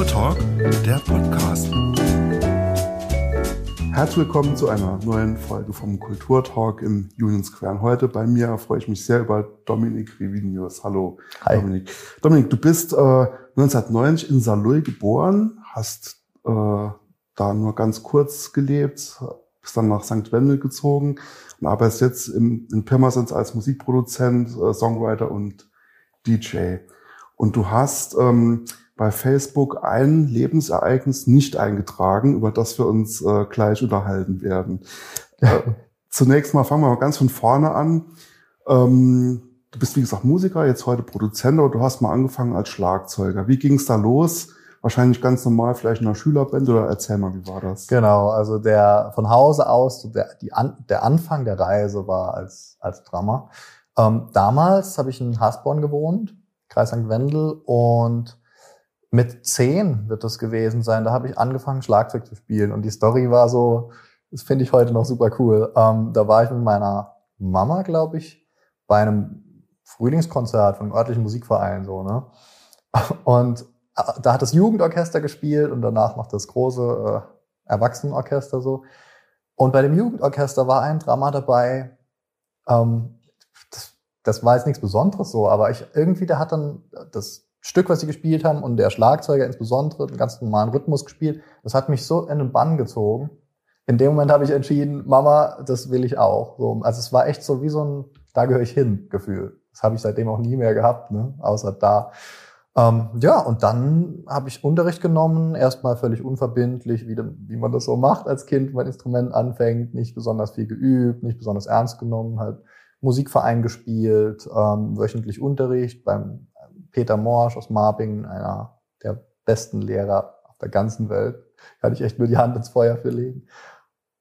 Kulturtalk, der Podcast. Herzlich willkommen zu einer neuen Folge vom Kulturtalk im Union Square. Und heute bei mir freue ich mich sehr über Dominik Rivinius. Hallo, Hi. Dominik. Dominik, du bist äh, 1990 in Saloy geboren, hast äh, da nur ganz kurz gelebt, bist dann nach St. Wendel gezogen und arbeitest jetzt im, in Pirmasens als Musikproduzent, äh, Songwriter und DJ. Und du hast ähm, bei Facebook ein Lebensereignis nicht eingetragen, über das wir uns äh, gleich unterhalten werden. Äh, zunächst mal fangen wir mal ganz von vorne an. Ähm, du bist, wie gesagt, Musiker, jetzt heute Produzent, aber du hast mal angefangen als Schlagzeuger. Wie ging es da los? Wahrscheinlich ganz normal, vielleicht in einer Schülerband oder erzähl mal, wie war das? Genau, also der von Hause aus, der, die An, der Anfang der Reise war als, als Drummer. Ähm, damals habe ich in Hasborn gewohnt, Kreis St. Wendel, und mit zehn wird das gewesen sein. Da habe ich angefangen, Schlagzeug zu spielen. Und die Story war so, das finde ich heute noch super cool. Ähm, da war ich mit meiner Mama, glaube ich, bei einem Frühlingskonzert von einem örtlichen Musikverein, so, ne? Und äh, da hat das Jugendorchester gespielt und danach macht das große äh, Erwachsenenorchester so. Und bei dem Jugendorchester war ein Drama dabei, ähm, das, das war jetzt nichts Besonderes so, aber ich irgendwie, der hat dann das Stück, was sie gespielt haben und der Schlagzeuger insbesondere einen ganz normalen Rhythmus gespielt, das hat mich so in den Bann gezogen. In dem Moment habe ich entschieden, Mama, das will ich auch. So, also es war echt so wie so ein, da gehöre ich hin, Gefühl. Das habe ich seitdem auch nie mehr gehabt, ne? außer da. Ähm, ja, und dann habe ich Unterricht genommen, erstmal völlig unverbindlich, wie, wie man das so macht als Kind, wenn man Instrument anfängt, nicht besonders viel geübt, nicht besonders ernst genommen, halt Musikverein gespielt, ähm, wöchentlich Unterricht beim Peter Morsch aus Marping, einer der besten Lehrer auf der ganzen Welt. Kann ich echt nur die Hand ins Feuer für legen.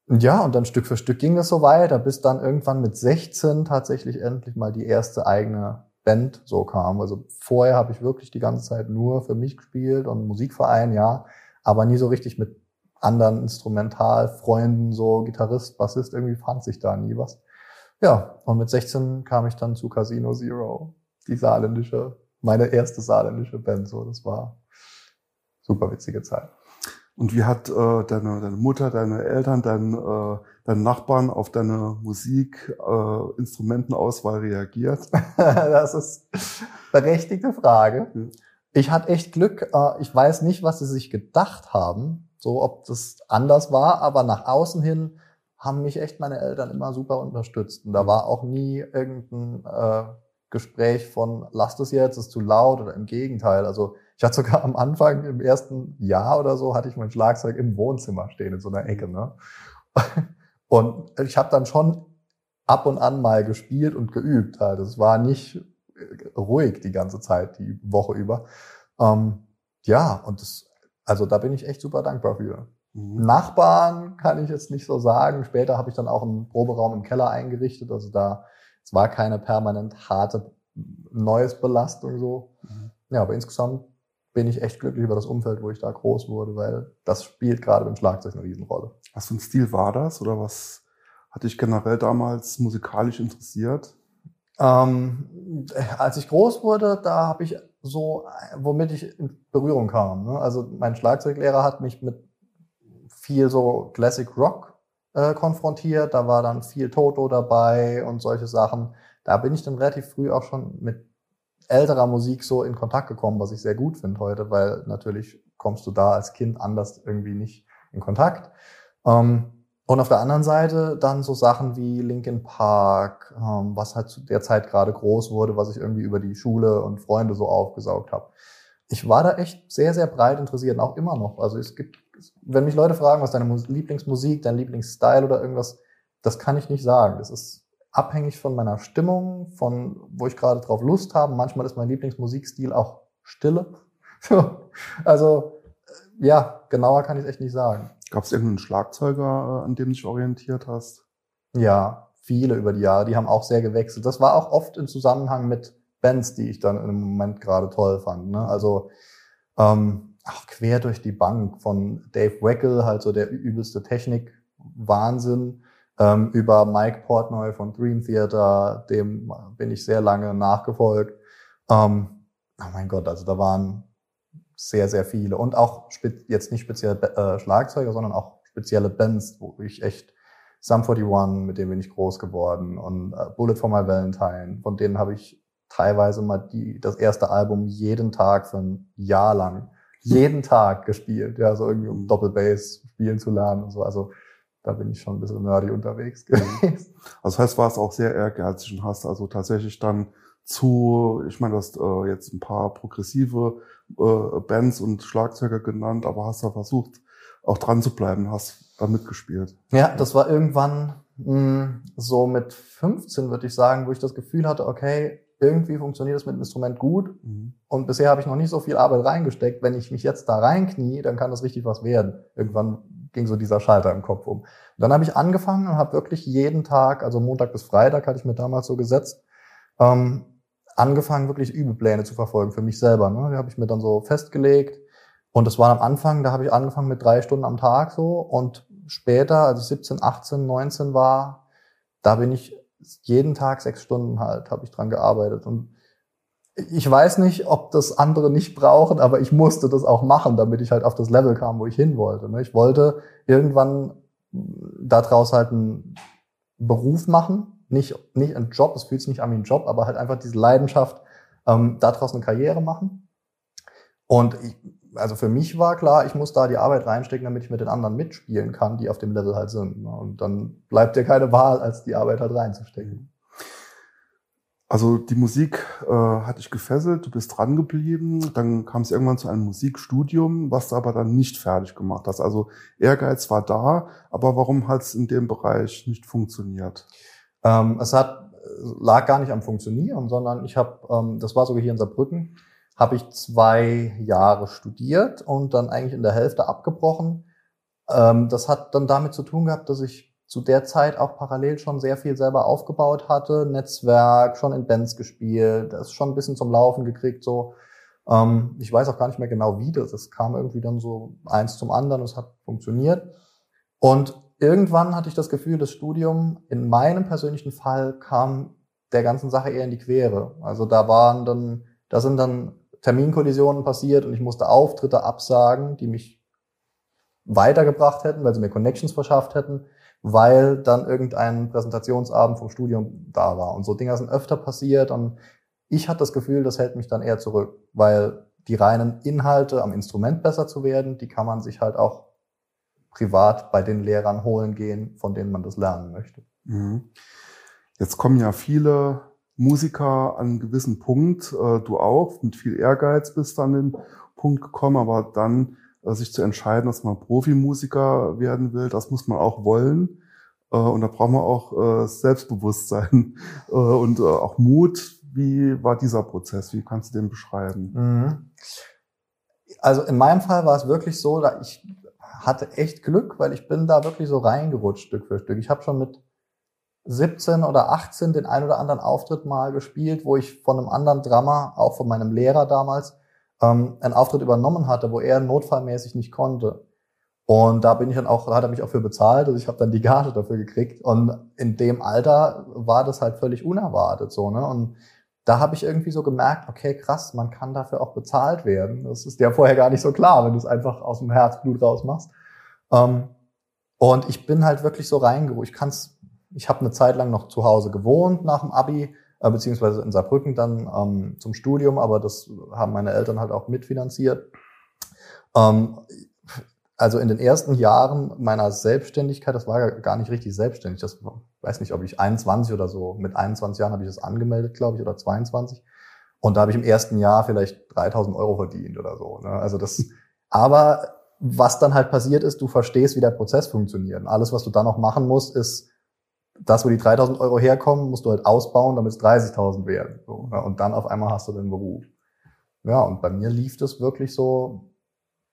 Ja, und dann Stück für Stück ging das so weiter, bis dann irgendwann mit 16 tatsächlich endlich mal die erste eigene Band so kam. Also vorher habe ich wirklich die ganze Zeit nur für mich gespielt und Musikverein, ja, aber nie so richtig mit anderen Instrumentalfreunden, so Gitarrist, Bassist, irgendwie fand sich da nie was. Ja, und mit 16 kam ich dann zu Casino Zero, die saarländische, meine erste saarländische Band, so, das war super witzige Zeit. Und wie hat äh, deine, deine Mutter, deine Eltern, dein, äh, deine Nachbarn auf deine Musik, äh, Instrumentenauswahl reagiert? das ist berechtigte Frage. Ich hatte echt Glück. Äh, ich weiß nicht, was sie sich gedacht haben, so ob das anders war, aber nach außen hin haben mich echt meine Eltern immer super unterstützt. Und da war auch nie irgendein äh, Gespräch von, lass das jetzt, ist zu laut oder im Gegenteil. Also ich hatte sogar am Anfang, im ersten Jahr oder so, hatte ich mein Schlagzeug im Wohnzimmer stehen, in so einer Ecke. Ne? Und ich habe dann schon ab und an mal gespielt und geübt. Halt. Es war nicht ruhig die ganze Zeit, die Woche über. Ähm, ja, und das, also da bin ich echt super dankbar für. Mhm. Nachbarn kann ich jetzt nicht so sagen. Später habe ich dann auch einen Proberaum im Keller eingerichtet. Also da, es war keine permanent harte neues Belastung so. Mhm. Ja, aber insgesamt bin ich echt glücklich über das Umfeld, wo ich da groß wurde, weil das spielt gerade beim Schlagzeug eine Riesenrolle. Was für ein Stil war das oder was hat dich generell damals musikalisch interessiert? Ähm, als ich groß wurde, da habe ich so, womit ich in Berührung kam. Ne? Also mein Schlagzeuglehrer hat mich mit viel so Classic Rock äh, konfrontiert. Da war dann viel Toto dabei und solche Sachen. Da bin ich dann relativ früh auch schon mit älterer Musik so in Kontakt gekommen, was ich sehr gut finde heute, weil natürlich kommst du da als Kind anders irgendwie nicht in Kontakt. Ähm, und auf der anderen Seite dann so Sachen wie Linkin Park, ähm, was halt zu der Zeit gerade groß wurde, was ich irgendwie über die Schule und Freunde so aufgesaugt habe. Ich war da echt sehr, sehr breit interessiert und auch immer noch. Also es gibt, wenn mich Leute fragen, was deine Lieblingsmusik, dein Lieblingsstyle oder irgendwas, das kann ich nicht sagen. Das ist abhängig von meiner Stimmung, von wo ich gerade drauf Lust habe. Manchmal ist mein Lieblingsmusikstil auch Stille. also äh, ja, genauer kann ich es echt nicht sagen. Gab es irgendeinen Schlagzeuger, äh, an dem du dich orientiert hast? Ja, viele über die Jahre. Die haben auch sehr gewechselt. Das war auch oft im Zusammenhang mit Bands, die ich dann im Moment gerade toll fand. Ne? Also ähm, auch quer durch die Bank von Dave Weckel, halt so der übelste Technik-Wahnsinn, ähm, über Mike Portnoy von Dream Theater, dem bin ich sehr lange nachgefolgt. Ähm, oh mein Gott, also da waren sehr, sehr viele. Und auch jetzt nicht speziell äh, Schlagzeuger, sondern auch spezielle Bands, wo ich echt Sum 41, mit dem bin ich groß geworden und äh, Bullet for My Valentine, von denen habe ich teilweise mal die, das erste Album jeden Tag für ein Jahr lang, jeden Tag gespielt, ja, so irgendwie um Doppelbass spielen zu lernen und so. Also da bin ich schon ein bisschen nerdy unterwegs mhm. gewesen. Also das heißt, war es auch sehr ehrgeizig und hast also tatsächlich dann zu, ich meine, du hast äh, jetzt ein paar progressive äh, Bands und Schlagzeuger genannt, aber hast da versucht, auch dran zu bleiben, hast da mitgespielt. Ja, das war irgendwann mh, hm, so mit 15, würde ich sagen, wo ich das Gefühl hatte, okay, irgendwie funktioniert das mit dem Instrument gut mhm. und bisher habe ich noch nicht so viel Arbeit reingesteckt. Wenn ich mich jetzt da reinknie, dann kann das richtig was werden. Irgendwann ging so dieser Schalter im Kopf um. Und dann habe ich angefangen und habe wirklich jeden Tag, also Montag bis Freitag hatte ich mir damals so gesetzt, ähm, angefangen, wirklich Übepläne zu verfolgen für mich selber. Ne? Die habe ich mir dann so festgelegt. Und das war am Anfang, da habe ich angefangen mit drei Stunden am Tag so. Und später, als ich 17, 18, 19 war, da bin ich jeden Tag sechs Stunden halt, habe ich dran gearbeitet. Und ich weiß nicht, ob das andere nicht brauchen, aber ich musste das auch machen, damit ich halt auf das Level kam, wo ich hin wollte. Ne? Ich wollte irgendwann daraus halt einen Beruf machen, nicht, nicht einen Job, es fühlt sich nicht an wie ein Job, aber halt einfach diese Leidenschaft, ähm, daraus eine Karriere machen. Und ich, also für mich war klar, ich muss da die Arbeit reinstecken, damit ich mit den anderen mitspielen kann, die auf dem Level halt sind. Ne? Und dann bleibt dir keine Wahl, als die Arbeit halt reinzustecken. Also die Musik äh, hat dich gefesselt, du bist dran geblieben, dann kam es irgendwann zu einem Musikstudium, was du aber dann nicht fertig gemacht hast. Also Ehrgeiz war da, aber warum hat es in dem Bereich nicht funktioniert? Ähm, es hat lag gar nicht am Funktionieren, sondern ich habe, ähm, das war sogar hier in Saarbrücken, habe ich zwei Jahre studiert und dann eigentlich in der Hälfte abgebrochen. Ähm, das hat dann damit zu tun gehabt, dass ich zu der Zeit auch parallel schon sehr viel selber aufgebaut hatte, Netzwerk, schon in Bands gespielt, das schon ein bisschen zum Laufen gekriegt, so. Ähm, ich weiß auch gar nicht mehr genau wie das, es kam irgendwie dann so eins zum anderen, es hat funktioniert. Und irgendwann hatte ich das Gefühl, das Studium in meinem persönlichen Fall kam der ganzen Sache eher in die Quere. Also da waren dann, da sind dann Terminkollisionen passiert und ich musste Auftritte absagen, die mich weitergebracht hätten, weil sie mir Connections verschafft hätten weil dann irgendein Präsentationsabend vom Studium da war. Und so Dinger sind öfter passiert und ich hatte das Gefühl, das hält mich dann eher zurück, weil die reinen Inhalte am Instrument besser zu werden, die kann man sich halt auch privat bei den Lehrern holen gehen, von denen man das lernen möchte. Mhm. Jetzt kommen ja viele Musiker an einen gewissen Punkt, äh, du auch, mit viel Ehrgeiz bist dann an den Punkt gekommen, aber dann äh, sich zu entscheiden, dass man Profimusiker werden will, das muss man auch wollen. Äh, und da braucht man auch äh, Selbstbewusstsein und auch Mut. Wie war dieser Prozess? Wie kannst du den beschreiben? Mhm. Also in meinem Fall war es wirklich so, ich hatte echt Glück, weil ich bin da wirklich so reingerutscht Stück für Stück. Ich habe schon mit 17 oder 18 den ein oder anderen Auftritt mal gespielt, wo ich von einem anderen Drama, auch von meinem Lehrer damals, ähm, einen Auftritt übernommen hatte, wo er notfallmäßig nicht konnte. Und da bin ich dann auch, hat er mich auch für bezahlt, also ich habe dann die Gage dafür gekriegt. Und in dem Alter war das halt völlig unerwartet so, ne? Und da habe ich irgendwie so gemerkt, okay, krass, man kann dafür auch bezahlt werden. Das ist ja vorher gar nicht so klar, wenn du es einfach aus dem Herzblut rausmachst. Ähm, und ich bin halt wirklich so reingerutscht. Ich kann's, ich habe eine Zeit lang noch zu Hause gewohnt nach dem Abi, äh, beziehungsweise in Saarbrücken dann ähm, zum Studium, aber das haben meine Eltern halt auch mitfinanziert. Ähm, also in den ersten Jahren meiner Selbstständigkeit, das war gar nicht richtig selbstständig. Das weiß nicht, ob ich 21 oder so, mit 21 Jahren habe ich das angemeldet, glaube ich, oder 22. Und da habe ich im ersten Jahr vielleicht 3000 Euro verdient oder so. Ne? Also das, aber was dann halt passiert ist, du verstehst, wie der Prozess funktioniert. Und alles, was du dann noch machen musst, ist das, wo die 3000 Euro herkommen, musst du halt ausbauen, damit es 30.000 werden. So, ja, und dann auf einmal hast du den Beruf. Ja, und bei mir lief das wirklich so,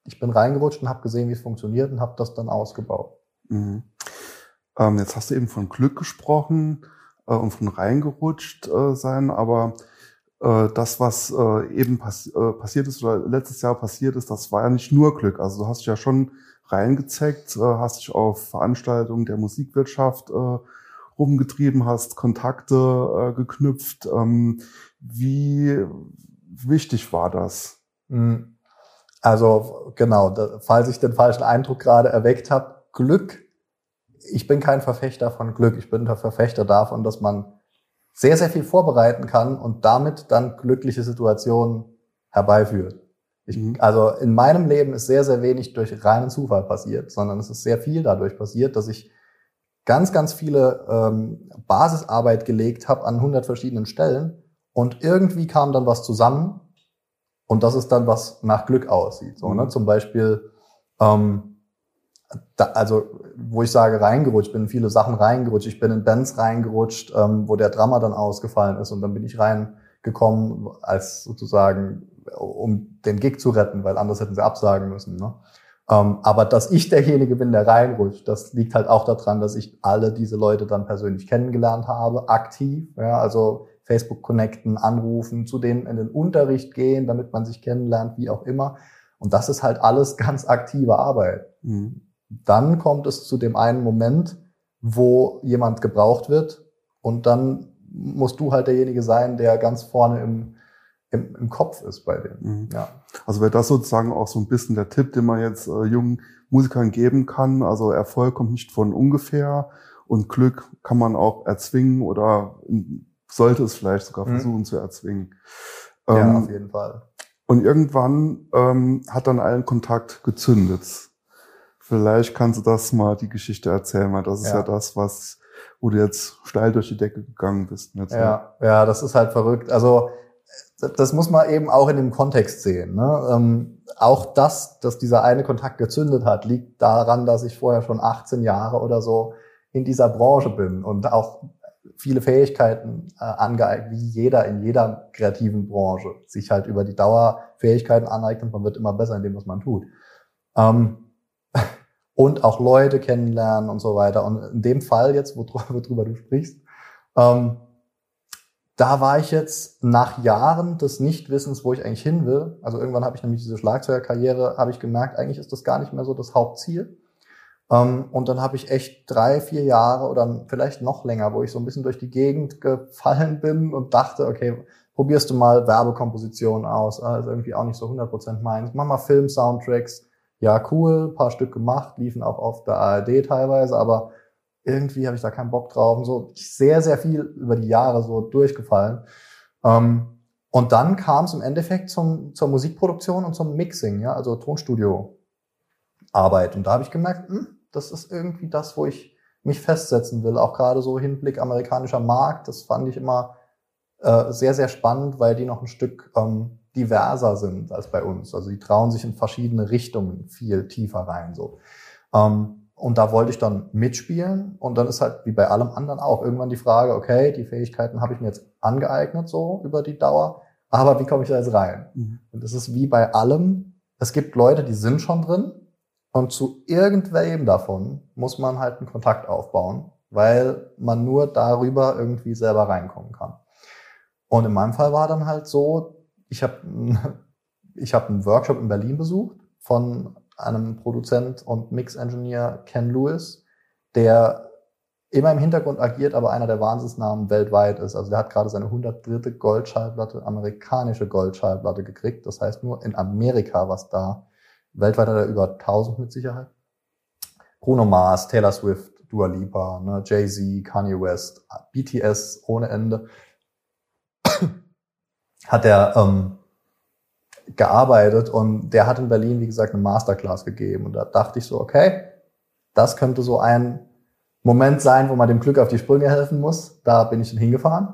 ich bin reingerutscht und habe gesehen, wie es funktioniert und habe das dann ausgebaut. Mhm. Ähm, jetzt hast du eben von Glück gesprochen äh, und von reingerutscht äh, sein, aber äh, das, was äh, eben pass äh, passiert ist oder letztes Jahr passiert ist, das war ja nicht nur Glück. Also du hast ja schon reingezeckt, äh, hast dich auf Veranstaltungen der Musikwirtschaft äh, rumgetrieben hast, Kontakte äh, geknüpft. Ähm, wie wichtig war das? Hm. Also genau, da, falls ich den falschen Eindruck gerade erweckt habe, Glück, ich bin kein Verfechter von Glück, ich bin der Verfechter davon, dass man sehr, sehr viel vorbereiten kann und damit dann glückliche Situationen herbeiführt. Ich, mhm. Also in meinem Leben ist sehr, sehr wenig durch reinen Zufall passiert, sondern es ist sehr viel dadurch passiert, dass ich ganz, ganz viele ähm, Basisarbeit gelegt habe an 100 verschiedenen Stellen und irgendwie kam dann was zusammen und das ist dann, was nach Glück aussieht. So, ne? mhm. Zum Beispiel, ähm, da, also wo ich sage reingerutscht, bin in viele Sachen reingerutscht. Ich bin in Bands reingerutscht, ähm, wo der Drama dann ausgefallen ist und dann bin ich reingekommen als sozusagen, um den Gig zu retten, weil anders hätten sie absagen müssen. Ne? Ähm, aber dass ich derjenige bin, der reinrutscht, das liegt halt auch daran, dass ich alle diese Leute dann persönlich kennengelernt habe, aktiv. Ja, also Facebook connecten, anrufen, zu denen in den Unterricht gehen, damit man sich kennenlernt, wie auch immer. Und das ist halt alles ganz aktive Arbeit. Mhm. Dann kommt es zu dem einen Moment, wo jemand gebraucht wird und dann musst du halt derjenige sein, der ganz vorne im, im, im Kopf ist bei denen. Mhm. Ja. Also wäre das sozusagen auch so ein bisschen der Tipp, den man jetzt äh, jungen Musikern geben kann. Also Erfolg kommt nicht von ungefähr und Glück kann man auch erzwingen oder sollte es vielleicht sogar mhm. versuchen mhm. zu erzwingen. Ähm, ja, auf jeden Fall. Und irgendwann ähm, hat dann allen Kontakt gezündet. Vielleicht kannst du das mal die Geschichte erzählen, weil das ist ja, ja das, was, wo du jetzt steil durch die Decke gegangen bist. Ja, ja, das ist halt verrückt. Also das muss man eben auch in dem Kontext sehen. Ne? Ähm, auch das, dass dieser eine Kontakt gezündet hat, liegt daran, dass ich vorher schon 18 Jahre oder so in dieser Branche bin und auch viele Fähigkeiten äh, angeeignet, wie jeder in jeder kreativen Branche sich halt über die Dauer Fähigkeiten aneignet. Man wird immer besser in dem, was man tut. Ähm, und auch Leute kennenlernen und so weiter. Und in dem Fall jetzt, worüber du sprichst, ähm, da war ich jetzt nach Jahren des Nichtwissens, wo ich eigentlich hin will. Also irgendwann habe ich nämlich diese Schlagzeugerkarriere, habe ich gemerkt, eigentlich ist das gar nicht mehr so das Hauptziel. Ähm, und dann habe ich echt drei, vier Jahre oder vielleicht noch länger, wo ich so ein bisschen durch die Gegend gefallen bin und dachte, okay, probierst du mal Werbekompositionen aus. Also irgendwie auch nicht so 100% meins. Mach mal Film-Soundtracks. Ja, cool, paar Stück gemacht, liefen auch auf der ARD teilweise, aber irgendwie habe ich da keinen Bock drauf. Und so sehr, sehr viel über die Jahre so durchgefallen. Ähm, und dann kam es im Endeffekt zum, zur Musikproduktion und zum Mixing, ja, also Tonstudio Arbeit. Und da habe ich gemerkt, hm, das ist irgendwie das, wo ich mich festsetzen will. Auch gerade so Hinblick amerikanischer Markt, das fand ich immer äh, sehr, sehr spannend, weil die noch ein Stück ähm, diverser sind als bei uns. Also die trauen sich in verschiedene Richtungen viel tiefer rein. So. Ähm, und da wollte ich dann mitspielen. Und dann ist halt wie bei allem anderen auch irgendwann die Frage, okay, die Fähigkeiten habe ich mir jetzt angeeignet so über die Dauer, aber wie komme ich da jetzt rein? Mhm. Und das ist wie bei allem. Es gibt Leute, die sind schon drin und zu irgendwem davon muss man halt einen Kontakt aufbauen, weil man nur darüber irgendwie selber reinkommen kann. Und in meinem Fall war dann halt so, ich habe ich hab einen Workshop in Berlin besucht von einem Produzent und Mix-Engineer Ken Lewis, der immer im Hintergrund agiert, aber einer der Wahnsinnsnamen weltweit ist. Also der hat gerade seine 103. Goldschallplatte, amerikanische Goldschallplatte gekriegt. Das heißt nur in Amerika, was da Weltweit hat er über 1000 mit Sicherheit. Bruno Mars, Taylor Swift, Dua Lipa, ne, Jay-Z, Kanye West, BTS ohne Ende. hat er ähm, gearbeitet und der hat in Berlin, wie gesagt, eine Masterclass gegeben. Und da dachte ich so, okay, das könnte so ein Moment sein, wo man dem Glück auf die Sprünge helfen muss. Da bin ich dann hingefahren.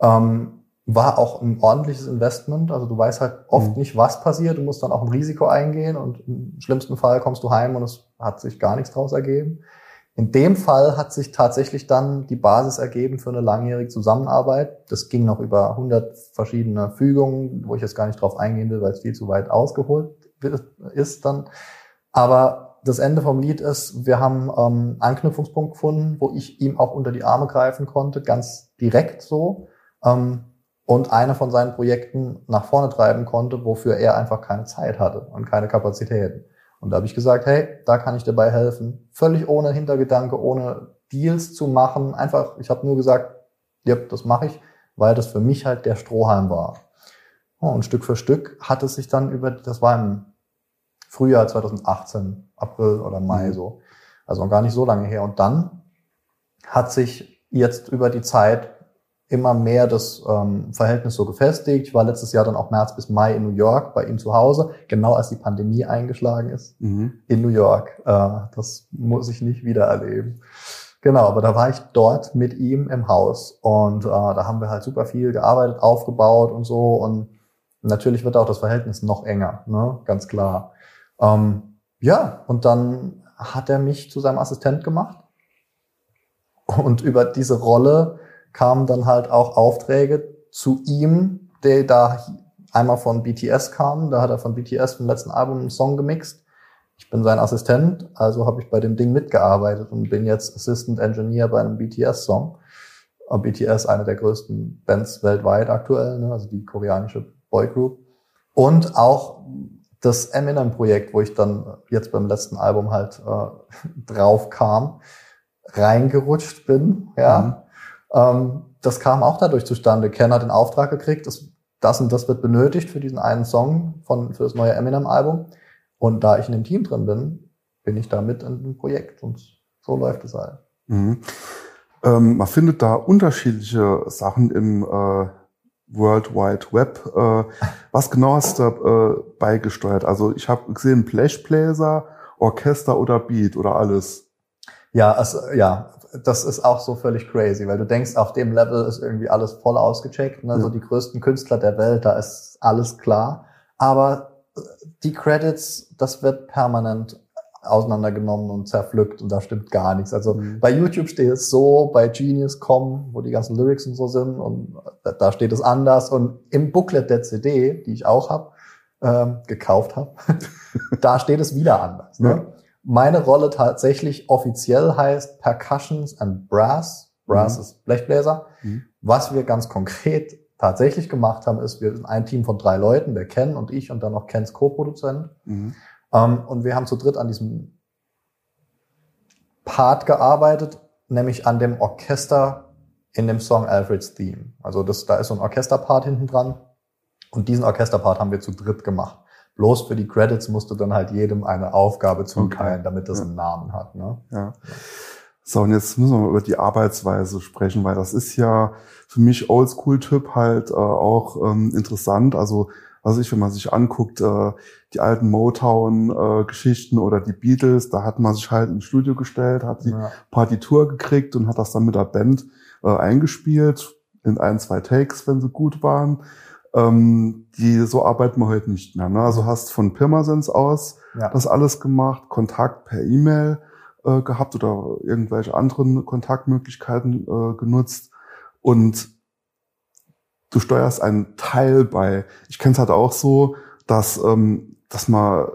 Ähm, war auch ein ordentliches Investment. Also du weißt halt oft mhm. nicht, was passiert. Du musst dann auch ein Risiko eingehen und im schlimmsten Fall kommst du heim und es hat sich gar nichts draus ergeben. In dem Fall hat sich tatsächlich dann die Basis ergeben für eine langjährige Zusammenarbeit. Das ging noch über 100 verschiedene Fügungen, wo ich jetzt gar nicht drauf eingehen will, weil es viel zu weit ausgeholt ist dann. Aber das Ende vom Lied ist, wir haben ähm, Anknüpfungspunkt gefunden, wo ich ihm auch unter die Arme greifen konnte, ganz direkt so. Ähm, und eine von seinen Projekten nach vorne treiben konnte, wofür er einfach keine Zeit hatte und keine Kapazitäten. Und da habe ich gesagt, hey, da kann ich dabei helfen. Völlig ohne Hintergedanke, ohne Deals zu machen. Einfach, ich habe nur gesagt, ja, das mache ich, weil das für mich halt der Strohhalm war. Und Stück für Stück hat es sich dann über, das war im Frühjahr 2018, April oder Mai Mhm. so. Also gar nicht so lange her. Und dann hat sich jetzt über die Zeit immer mehr das ähm, Verhältnis so gefestigt. Ich war letztes Jahr dann auch März bis Mai in New York bei ihm zu Hause, genau als die Pandemie eingeschlagen ist Mhm. in New York. Äh, das muss ich nicht wieder erleben. Genau, aber da war ich dort mit ihm im Haus und äh, da haben wir halt super viel gearbeitet, aufgebaut und so und natürlich wird auch das Verhältnis noch enger, ne? ganz klar. Ähm, ja, und dann hat er mich zu seinem Assistent gemacht und über diese Rolle kamen dann halt auch Aufträge zu ihm, der da einmal von BTS kam, da hat er von BTS vom letzten Album einen Song gemixt. Ich bin sein Assistent, also habe ich bei dem Ding mitgearbeitet und bin jetzt Assistant Engineer bei einem BTS-Song. BTS, eine der größten Bands weltweit aktuell, ne? also die koreanische Boygroup. Und auch das Eminem-Projekt, wo ich dann jetzt beim letzten Album halt äh, drauf kam, reingerutscht bin. Ja, ähm, das kam auch dadurch zustande. Ken hat den Auftrag gekriegt, das, das und das wird benötigt für diesen einen Song von für das neue Eminem-Album. Und da ich in dem Team drin bin, bin ich da mit in dem Projekt und so läuft es halt. Mhm. Ähm, man findet da unterschiedliche Sachen im äh, World Wide Web. Äh, was genau hast du äh, beigesteuert? Also ich habe gesehen Blechbläser, Orchester oder Beat oder alles. Ja, also, ja, das ist auch so völlig crazy, weil du denkst, auf dem Level ist irgendwie alles voll ausgecheckt. Ne? Ja. So die größten Künstler der Welt, da ist alles klar. Aber äh, die Credits, das wird permanent auseinandergenommen und zerpflückt und da stimmt gar nichts. Also Mhm. bei YouTube steht es so, bei Genius.com, wo die ganzen Lyrics und so sind und da- da steht es anders und im Booklet der CD, die ich auch habe, ähm, gekauft habe, da steht es wieder anders. Ne? Ja. Meine Rolle tatsächlich offiziell heißt Percussions and Brass. Brass Mhm. ist Blechbläser. Mhm. Was wir ganz konkret tatsächlich gemacht haben, ist, wir sind ein Team von drei Leuten, der Ken und ich und dann noch Kens Co-Produzent. Mhm. Ähm, und wir haben zu dritt an diesem Part gearbeitet, nämlich an dem Orchester in dem Song Alfred's Theme. Also das, da ist so ein Orchesterpart hinten dran. Und diesen Orchesterpart haben wir zu dritt gemacht. Bloß für die Credits musste dann halt jedem eine Aufgabe zuteilen, Okay. damit das Ja. einen Namen hat. Ne? Ja. So, und jetzt müssen wir mal über die Arbeitsweise sprechen, weil das ist ja für mich Oldschool-Typ halt äh, auch ähm, interessant. Also, was ich, wenn man sich anguckt, äh, die alten Motown-Geschichten oder die Beatles, da hat man sich halt ins Studio gestellt, hat die Ja. Partitur gekriegt und hat das dann mit der Band äh, eingespielt, in ein, zwei Takes, wenn sie gut waren. Ähm, die, so arbeiten wir heute nicht mehr. Ne? Also hast von Pirmasens aus Ja. das alles gemacht, Kontakt per E-Mail äh, gehabt oder irgendwelche anderen Kontaktmöglichkeiten äh, genutzt und du steuerst einen Teil bei. Ich kenne es halt auch so, dass, ähm, dass man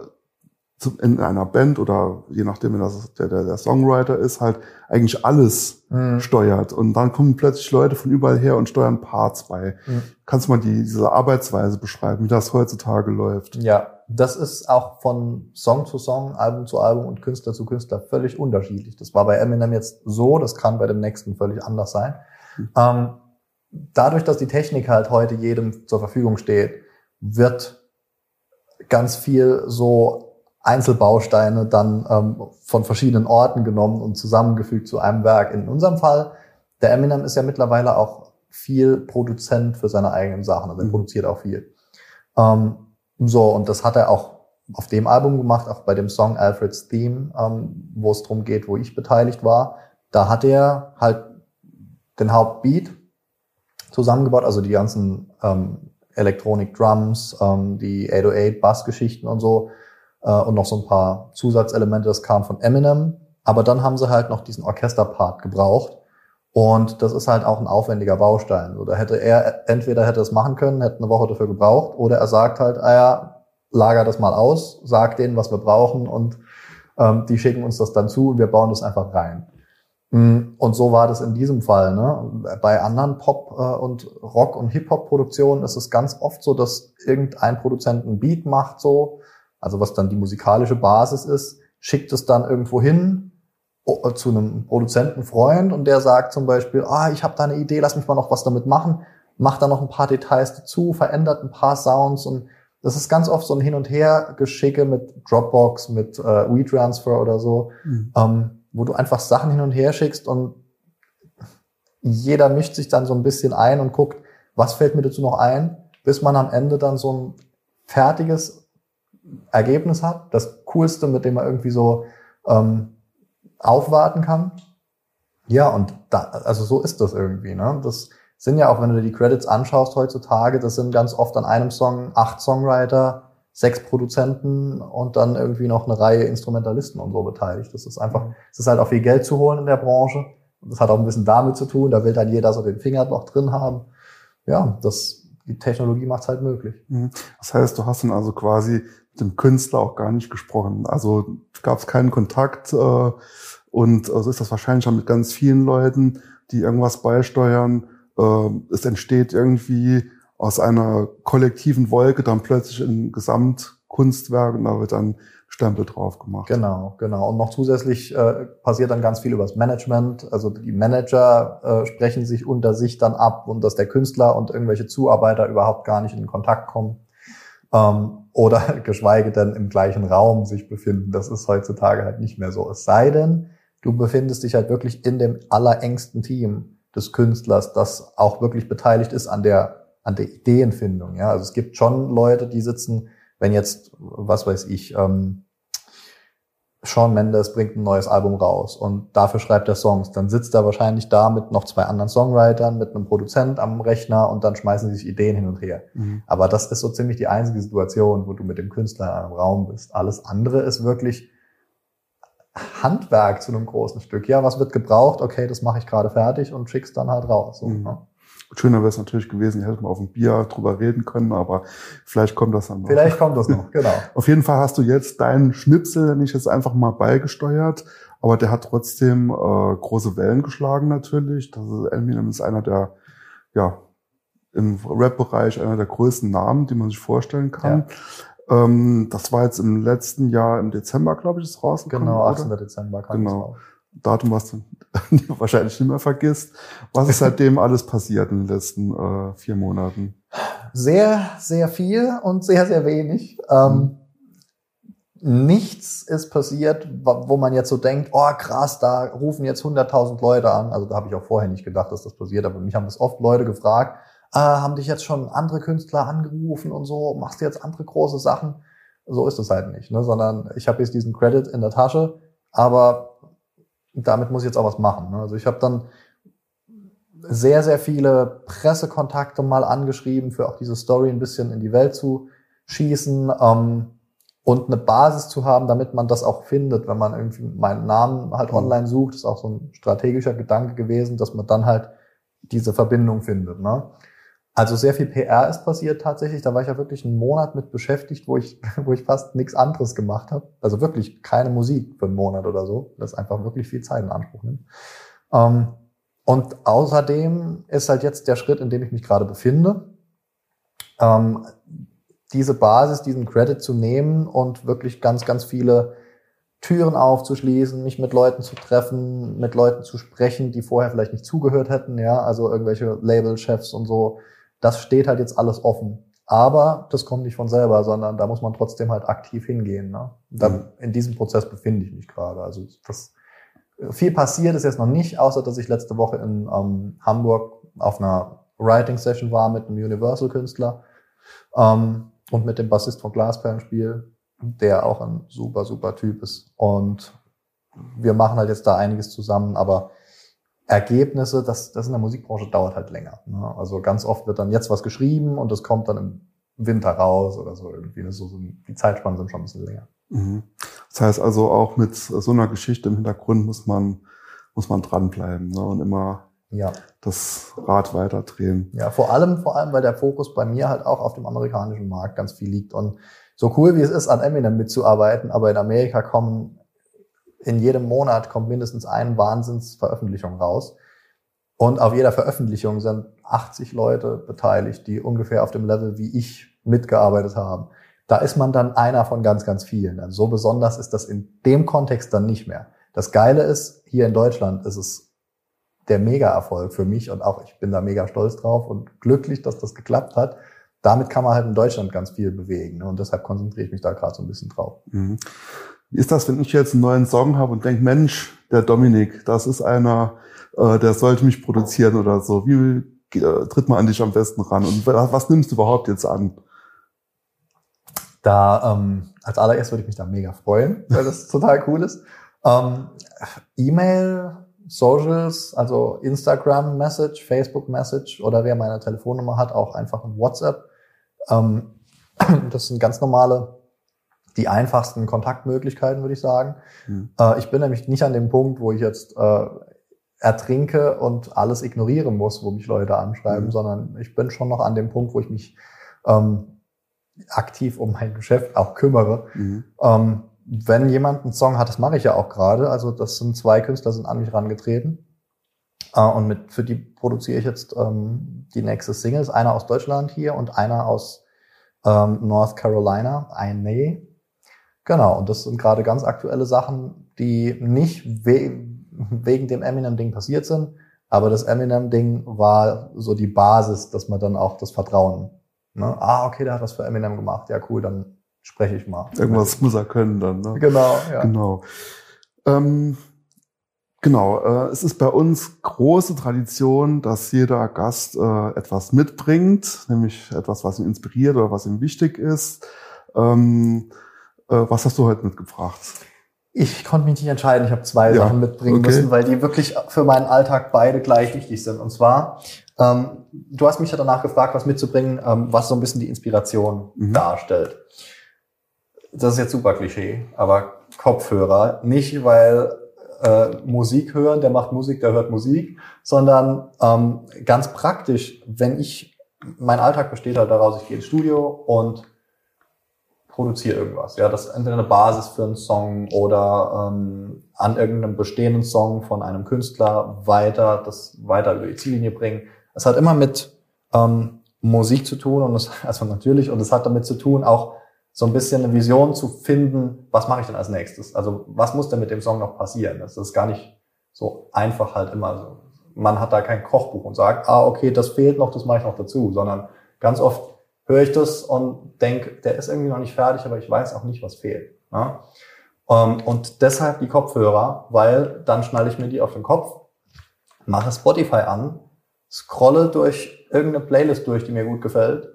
in einer Band oder je nachdem, wer das, der, der, der Songwriter ist, halt eigentlich alles Mhm. steuert. Und dann kommen plötzlich Leute von überall her und steuern Parts bei. Mhm. Kannst du mal die, diese Arbeitsweise beschreiben, wie das heutzutage läuft? Ja, das ist auch von Song zu Song, Album zu Album und Künstler zu Künstler völlig unterschiedlich. Das war bei Eminem jetzt so, das kann bei dem nächsten völlig anders sein. Mhm. Ähm, dadurch, dass die Technik halt heute jedem zur Verfügung steht, wird ganz viel so Einzelbausteine dann ähm, von verschiedenen Orten genommen und zusammengefügt zu einem Werk. In unserem Fall, der Eminem ist ja mittlerweile auch viel Produzent für seine eigenen Sachen, also er Mhm. produziert auch viel. Ähm, so, und das hat er auch auf dem Album gemacht, auch bei dem Song Alfred's Theme, ähm, wo es darum geht, wo ich beteiligt war. Da hat er halt den Hauptbeat zusammengebaut, also die ganzen ähm, Electronic Drums, ähm, die 808 Bassgeschichten und so äh, und noch so ein paar Zusatzelemente, das kam von Eminem. Aber dann haben sie halt noch diesen Orchesterpart gebraucht. Und das ist halt auch ein aufwendiger Baustein. Da hätte er, entweder hätte es machen können, hätte eine Woche dafür gebraucht, oder er sagt halt, ah ja, lager das mal aus, sag denen, was wir brauchen und ähm, die schicken uns das dann zu und wir bauen das einfach rein. Mm, Und so war das in diesem Fall. Ne? Bei anderen Pop- äh, und Rock- und Hip-Hop-Produktionen ist es ganz oft so, dass irgendein Produzent einen Beat macht, so, also was dann die musikalische Basis ist, schickt es dann irgendwo hin o- zu einem Produzentenfreund und der sagt zum Beispiel, ah, ich habe da eine Idee, lass mich mal noch was damit machen, macht da noch ein paar Details dazu, verändert ein paar Sounds und das ist ganz oft so ein Hin- und Her-Geschicke mit Dropbox, mit äh, WeTransfer oder so, mhm. ähm, wo du einfach Sachen hin und her schickst und jeder mischt sich dann so ein bisschen ein und guckt, was fällt mir dazu noch ein, bis man am Ende dann so ein fertiges Ergebnis hat. Das Coolste, mit dem man irgendwie so ähm, aufwarten kann. Ja, und da, also so ist das irgendwie. Ne? Das sind ja auch, wenn du dir die Credits anschaust heutzutage, das sind ganz oft an einem Song acht Songwriter, sechs Produzenten und dann irgendwie noch eine Reihe Instrumentalisten und so beteiligt. Das ist einfach, es ist halt auch viel Geld zu holen in der Branche. Und das hat auch ein bisschen damit zu tun, da will dann jeder so den Finger noch drin haben. Ja, das, die Technologie macht es halt möglich. Mhm. Das heißt, du hast dann also quasi mit dem Künstler auch gar nicht gesprochen. Also gab es keinen Kontakt äh, und also ist das wahrscheinlich schon mit ganz vielen Leuten, die irgendwas beisteuern. Äh, es entsteht irgendwie aus einer kollektiven Wolke dann plötzlich ein Gesamtkunstwerk und da wird dann Stempel drauf gemacht. Genau, genau. Und noch zusätzlich äh, passiert dann ganz viel übers Management. Also die Manager äh, sprechen sich unter sich dann ab und dass der Künstler und irgendwelche Zuarbeiter überhaupt gar nicht in Kontakt kommen. Ähm, oder geschweige denn im gleichen Raum sich befinden. Das ist heutzutage halt nicht mehr so. Es sei denn, du befindest dich halt wirklich in dem allerengsten Team des Künstlers, das auch wirklich beteiligt ist an der, an der Ideenfindung. Ja, also es gibt schon Leute, die sitzen wenn jetzt, was weiß ich, ähm, Sean Mendes bringt ein neues Album raus und dafür schreibt er Songs, dann sitzt er wahrscheinlich da mit noch zwei anderen Songwritern, mit einem Produzent am Rechner und dann schmeißen sie sich Ideen hin und her. Mhm. Aber das ist so ziemlich die einzige Situation, wo du mit dem Künstler in einem Raum bist. Alles andere ist wirklich Handwerk zu einem großen Stück. Ja, was wird gebraucht? Okay, das mache ich gerade fertig und schick's dann halt raus. So, mhm. ne? Schöner wäre es natürlich gewesen, hätte man auf dem Bier drüber reden können, aber vielleicht kommt das dann noch. Vielleicht kommt das noch, genau. auf jeden Fall hast du jetzt deinen Schnipsel nicht jetzt einfach mal beigesteuert, aber der hat trotzdem äh, große Wellen geschlagen natürlich. Das ist, Eminem ist einer der, ja, im Rap-Bereich einer der größten Namen, die man sich vorstellen kann. Ja. Ähm, das war jetzt im letzten Jahr im Dezember, glaube ich, ist rausgekommen. Genau, 18. Oder? Dezember kam genau. Datum, was du wahrscheinlich nicht mehr vergisst. Was ist seitdem alles passiert in den letzten äh, vier Monaten? Sehr, sehr viel und sehr, sehr wenig. Ähm, nichts ist passiert, wo man jetzt so denkt, oh krass, da rufen jetzt 100.000 Leute an. Also da habe ich auch vorher nicht gedacht, dass das passiert, aber mich haben das oft Leute gefragt, äh, haben dich jetzt schon andere Künstler angerufen und so, machst du jetzt andere große Sachen? So ist es halt nicht, ne? sondern ich habe jetzt diesen Credit in der Tasche, aber damit muss ich jetzt auch was machen. Ne? Also ich habe dann sehr, sehr viele Pressekontakte mal angeschrieben, für auch diese Story ein bisschen in die Welt zu schießen ähm, und eine Basis zu haben, damit man das auch findet, wenn man irgendwie meinen Namen halt mhm. online sucht. Das ist auch so ein strategischer Gedanke gewesen, dass man dann halt diese Verbindung findet. Ne? Also sehr viel PR ist passiert tatsächlich. Da war ich ja wirklich einen Monat mit beschäftigt, wo ich, wo ich fast nichts anderes gemacht habe. Also wirklich keine Musik für einen Monat oder so, das einfach wirklich viel Zeit in Anspruch nimmt. Ähm, und außerdem ist halt jetzt der Schritt, in dem ich mich gerade befinde, ähm, diese Basis, diesen Credit zu nehmen und wirklich ganz, ganz viele Türen aufzuschließen, mich mit Leuten zu treffen, mit Leuten zu sprechen, die vorher vielleicht nicht zugehört hätten, ja, also irgendwelche Labelchefs und so, das steht halt jetzt alles offen. Aber das kommt nicht von selber, sondern da muss man trotzdem halt aktiv hingehen. Ne? Da, mhm. In diesem Prozess befinde ich mich gerade. Also das viel passiert ist jetzt noch nicht, außer dass ich letzte Woche in ähm, Hamburg auf einer Writing Session war mit einem Universal-Künstler ähm, und mit dem Bassist von Glasperlenspiel, der auch ein super, super Typ ist. Und wir machen halt jetzt da einiges zusammen, aber Ergebnisse, das, das in der Musikbranche dauert halt länger. Ne? Also ganz oft wird dann jetzt was geschrieben und das kommt dann im Winter raus oder so irgendwie. Das so, so, die Zeitspannen sind schon ein bisschen länger. Mhm. Das heißt also auch mit so einer Geschichte im Hintergrund muss man, muss man dranbleiben ne? und immer ja. das Rad weiterdrehen. Ja, vor allem, vor allem, weil der Fokus bei mir halt auch auf dem amerikanischen Markt ganz viel liegt. Und so cool wie es ist, an Eminem mitzuarbeiten, aber in Amerika kommen in jedem Monat kommt mindestens eine Wahnsinnsveröffentlichung raus. Und auf jeder Veröffentlichung sind 80 Leute beteiligt, die ungefähr auf dem Level wie ich mitgearbeitet haben. Da ist man dann einer von ganz, ganz vielen. Also so besonders ist das in dem Kontext dann nicht mehr. Das Geile ist, hier in Deutschland ist es der Mega-Erfolg für mich und auch ich bin da mega stolz drauf und glücklich, dass das geklappt hat. damit kann man halt in Deutschland ganz viel bewegen. Ne? Und deshalb konzentriere ich mich da gerade so ein bisschen drauf. Mhm. Wie ist das, wenn ich jetzt einen neuen Song habe und denke, Mensch, der Dominik, das ist einer, äh, der sollte mich produzieren oder so. Wie äh, tritt man an dich am besten ran? Und was, nimmst du überhaupt jetzt an? Da ähm, als allererst würde ich mich da mega freuen, weil das total cool ist. Ähm, E-Mail, Socials, also Instagram Message, Facebook Message oder wer meine Telefonnummer hat, auch einfach ein WhatsApp. Ähm, das sind ganz normale die einfachsten Kontaktmöglichkeiten, würde ich sagen. Mhm. Äh, ich bin nämlich nicht an dem Punkt, wo ich jetzt äh, ertrinke und alles ignorieren muss, wo mich Leute anschreiben, mhm. sondern ich bin schon noch an dem Punkt, wo ich mich ähm, aktiv um mein Geschäft auch kümmere. Mhm. Ähm, wenn jemand einen Song hat, das mache ich ja auch gerade. Also das sind zwei Künstler, sind an mich rangetreten. Äh, und mit, für die produziere ich jetzt ähm, die nächste Singles. Einer aus Deutschland hier und einer aus ähm, North Carolina, eine Genau, und das sind gerade ganz aktuelle Sachen, die nicht we wegen dem Eminem-Ding passiert sind, aber das Eminem-Ding war so die Basis, dass man dann auch das Vertrauen, ne? ah, okay, der hat was für Eminem gemacht, ja cool, dann spreche ich mal. Irgendwas muss er können dann, ne? Genau, ja. Genau. Ähm, genau, äh, es ist bei uns große Tradition, dass jeder Gast äh, etwas mitbringt, nämlich etwas, was ihn inspiriert oder was ihm wichtig ist. Ähm, äh, was hast du heute mitgebracht? Ich konnte mich nicht entscheiden. Ich habe zwei ja, Sachen mitbringen okay. müssen, weil die wirklich für meinen Alltag beide gleich wichtig sind. Und zwar, ähm, du hast mich ja danach gefragt, was mitzubringen, ähm, was so ein bisschen die Inspiration mhm. darstellt. Das ist jetzt super Klischee, aber Kopfhörer. Nicht, weil äh, Musik hören, der macht Musik, der hört Musik, sondern ähm, ganz praktisch, wenn ich, mein Alltag besteht halt daraus, ich gehe ins Studio und produziere irgendwas. Ja, das ist entweder eine Basis für einen Song oder ähm, an irgendeinem bestehenden Song von einem Künstler weiter, das weiter über die Ziellinie bringen. Es hat immer mit ähm, Musik zu tun und es, also natürlich, und es hat damit zu tun, auch so ein bisschen eine Vision zu finden, was mache ich denn als nächstes? Also was muss denn mit dem Song noch passieren? Das ist gar nicht so einfach halt immer so. Man hat da kein Kochbuch und sagt, ah, okay, das fehlt noch, das mache ich noch dazu, sondern ganz oft höre ich das und denke, der ist irgendwie noch nicht fertig, aber ich weiß auch nicht, was fehlt. Um, ähm, und deshalb die Kopfhörer, weil dann schnalle ich mir die auf den Kopf, mache Spotify an, scrolle durch irgendeine Playlist durch, die mir gut gefällt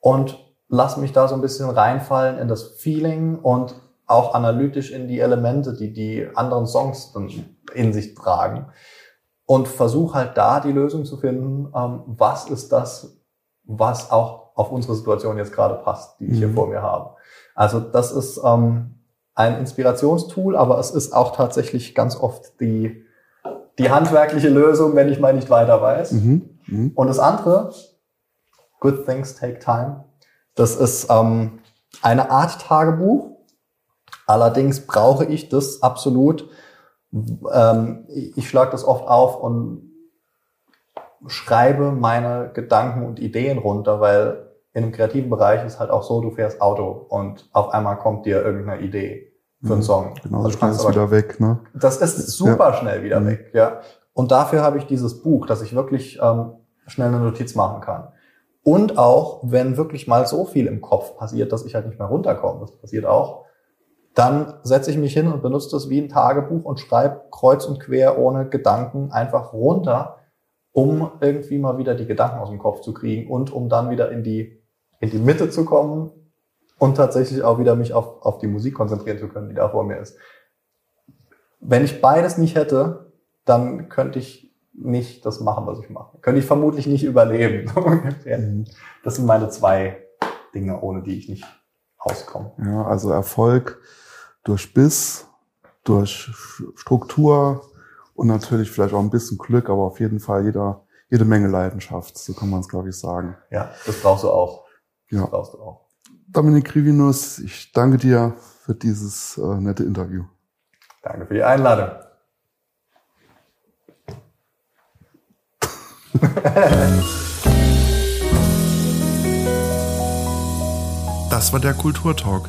und lasse mich da so ein bisschen reinfallen in das Feeling und auch analytisch in die Elemente, die die anderen Songs in sich tragen und versuche halt da die Lösung zu finden, ähm, was ist das, was auch auf unsere Situation jetzt gerade passt, die ich hier mhm. vor mir habe. Also das ist ähm, ein Inspirationstool, aber es ist auch tatsächlich ganz oft die, die handwerkliche Lösung, wenn ich mal nicht weiter weiß. Mhm. Mhm. Und das andere, Good Things Take Time, das ist ähm, eine Art Tagebuch. Allerdings brauche ich das absolut. Ähm, ich schlage das oft auf und schreibe meine Gedanken und Ideen runter, weil in einem kreativen Bereich ist halt auch so, du fährst Auto und auf einmal kommt dir irgendeine Idee für einen mhm. Song. Genau, also schnell ist wieder weg, ne? Das ist super ja. schnell wieder mhm. weg, ja. Und dafür habe ich dieses Buch, dass ich wirklich ähm, schnell eine Notiz machen kann. Und auch, wenn wirklich mal so viel im Kopf passiert, dass ich halt nicht mehr runterkomme, das passiert auch, dann setze ich mich hin und benutze das wie ein Tagebuch und schreibe kreuz und quer ohne Gedanken einfach runter, um irgendwie mal wieder die Gedanken aus dem Kopf zu kriegen und um dann wieder in die in die Mitte zu kommen und tatsächlich auch wieder mich auf, auf die Musik konzentrieren zu können, die da vor mir ist. Wenn ich beides nicht hätte, dann könnte ich nicht das machen, was ich mache. Könnte ich vermutlich nicht überleben. Mhm. das sind meine zwei Dinge, ohne die ich nicht auskomme. Ja, also Erfolg durch Biss, durch Struktur und natürlich vielleicht auch ein bisschen Glück, aber auf jeden Fall jeder, jede Menge Leidenschaft, so kann man es, glaube ich, sagen. Ja, das brauchst du auch. Ja. brauchst du auch. Dominik Rivinus, ich danke dir für dieses äh, nette Interview. Danke für die Einladung. Das war der Kulturtalk.